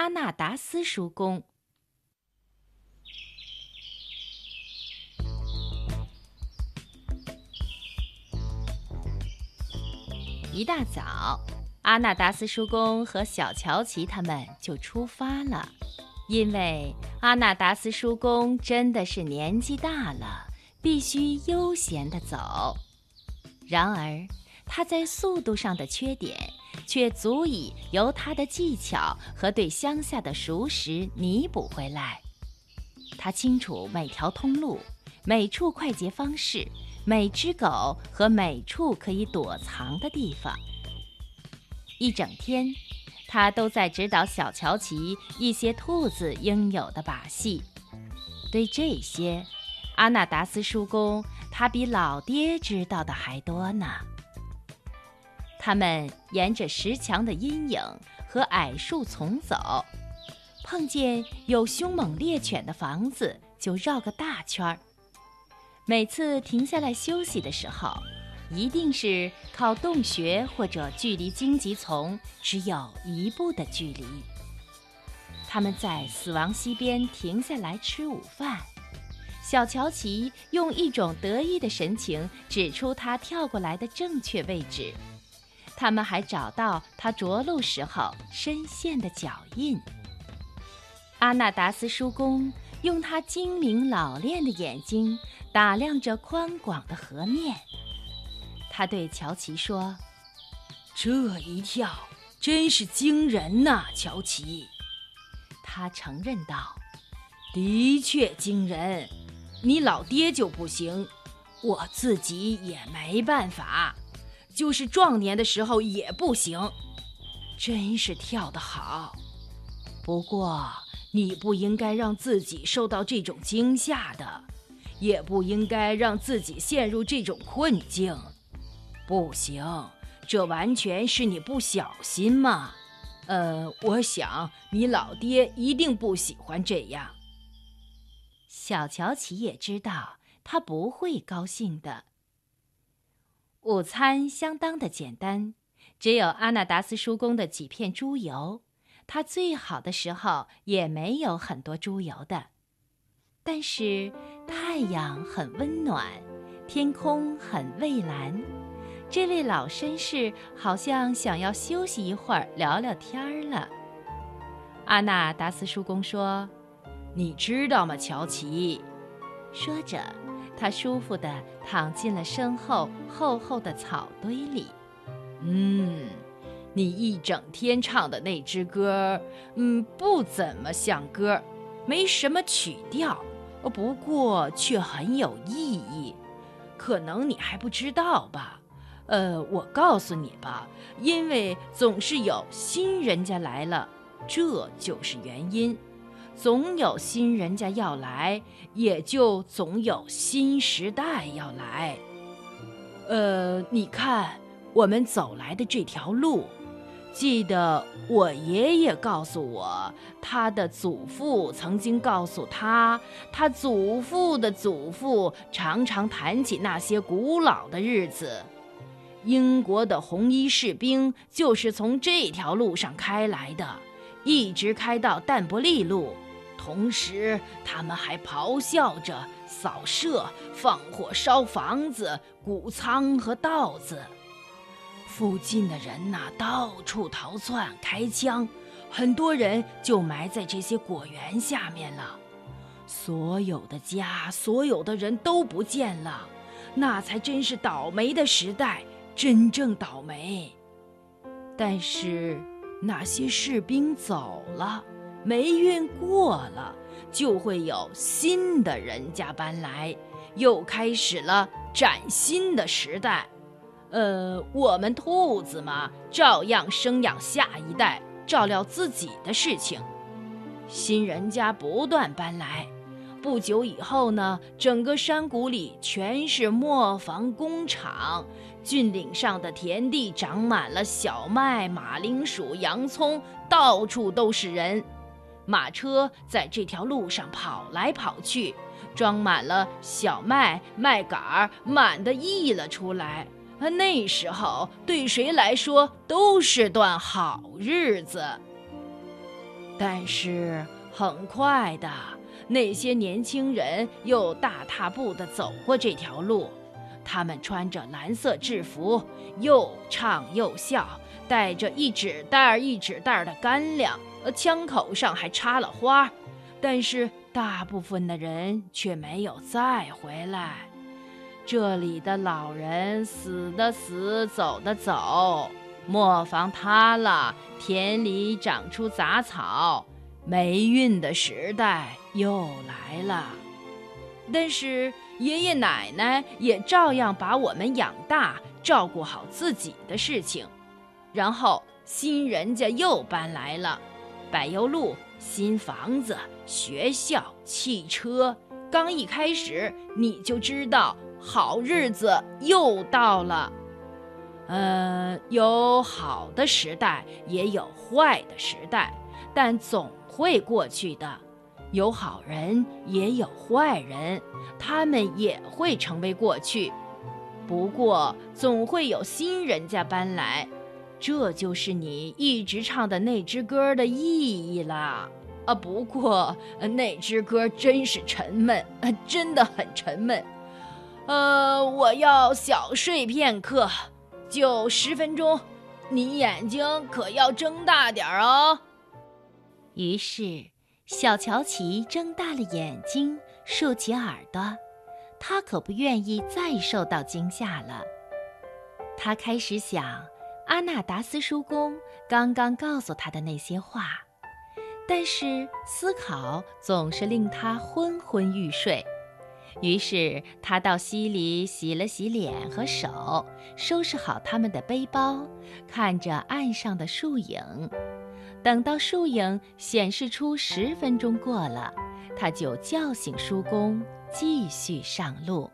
阿纳达斯叔公。一大早，阿纳达斯叔公和小乔奇他们就出发了，因为阿纳达斯叔公真的是年纪大了，必须悠闲地走。然而，他在速度上的缺点，却足以由他的技巧和对乡下的熟识弥补回来。他清楚每条通路、每处快捷方式。每只狗和每处可以躲藏的地方，一整天，他都在指导小乔奇一些兔子应有的把戏。对这些，阿纳达斯叔公他比老爹知道的还多呢。他们沿着石墙的阴影和矮树丛走，碰见有凶猛猎犬的房子，就绕个大圈儿。每次停下来休息的时候，一定是靠洞穴或者距离荆棘丛只有一步的距离。他们在死亡溪边停下来吃午饭。小乔奇用一种得意的神情指出他跳过来的正确位置。他们还找到他着陆时候深陷的脚印。阿纳达斯叔公用他精明老练的眼睛。打量着宽广的河面，他对乔奇说：“这一跳真是惊人呐，乔奇。”他承认道：“的确惊人，你老爹就不行，我自己也没办法，就是壮年的时候也不行。真是跳得好，不过你不应该让自己受到这种惊吓的。”也不应该让自己陷入这种困境，不行，这完全是你不小心嘛。呃，我想你老爹一定不喜欢这样。小乔奇也知道他不会高兴的。午餐相当的简单，只有阿纳达斯叔公的几片猪油，他最好的时候也没有很多猪油的。但是太阳很温暖，天空很蔚蓝。这位老绅士好像想要休息一会儿，聊聊天儿了。阿纳达斯叔公说：“你知道吗，乔奇？”说着，他舒服地躺进了身后厚厚的草堆里。嗯，你一整天唱的那支歌，嗯，不怎么像歌，没什么曲调。不过却很有意义，可能你还不知道吧？呃，我告诉你吧，因为总是有新人家来了，这就是原因。总有新人家要来，也就总有新时代要来。呃，你看我们走来的这条路。记得我爷爷告诉我，他的祖父曾经告诉他，他祖父的祖父常常谈起那些古老的日子。英国的红衣士兵就是从这条路上开来的，一直开到淡泊利路。同时，他们还咆哮着扫射、放火烧房子、谷仓和稻子。附近的人呐，到处逃窜、开枪，很多人就埋在这些果园下面了。所有的家，所有的人都不见了，那才真是倒霉的时代，真正倒霉。但是那些士兵走了，霉运过了，就会有新的人家搬来，又开始了崭新的时代。呃，我们兔子嘛，照样生养下一代，照料自己的事情。新人家不断搬来，不久以后呢，整个山谷里全是磨坊工厂，峻岭上的田地长满了小麦、马铃薯、洋葱，到处都是人。马车在这条路上跑来跑去，装满了小麦、麦秆儿，满的溢了出来。那时候对谁来说都是段好日子。但是很快的，那些年轻人又大踏步地走过这条路。他们穿着蓝色制服，又唱又笑，带着一纸袋儿一纸袋儿的干粮，呃，枪口上还插了花。但是大部分的人却没有再回来。这里的老人死的死，走的走。磨坊塌了，田里长出杂草，霉运的时代又来了。但是爷爷奶奶也照样把我们养大，照顾好自己的事情。然后新人家又搬来了，柏油路、新房子、学校、汽车。刚一开始你就知道好日子又到了。呃，有好的时代，也有坏的时代，但总会过去的。有好人，也有坏人，他们也会成为过去。不过，总会有新人家搬来，这就是你一直唱的那支歌的意义啦。啊，不过那支歌真是沉闷，真的很沉闷。呃，我要小睡片刻。就十分钟，你眼睛可要睁大点儿哦。于是，小乔琪睁大了眼睛，竖起耳朵，他可不愿意再受到惊吓了。他开始想阿纳达斯叔公刚刚告诉他的那些话，但是思考总是令他昏昏欲睡。于是他到溪里洗了洗脸和手，收拾好他们的背包，看着岸上的树影。等到树影显示出十分钟过了，他就叫醒叔公，继续上路。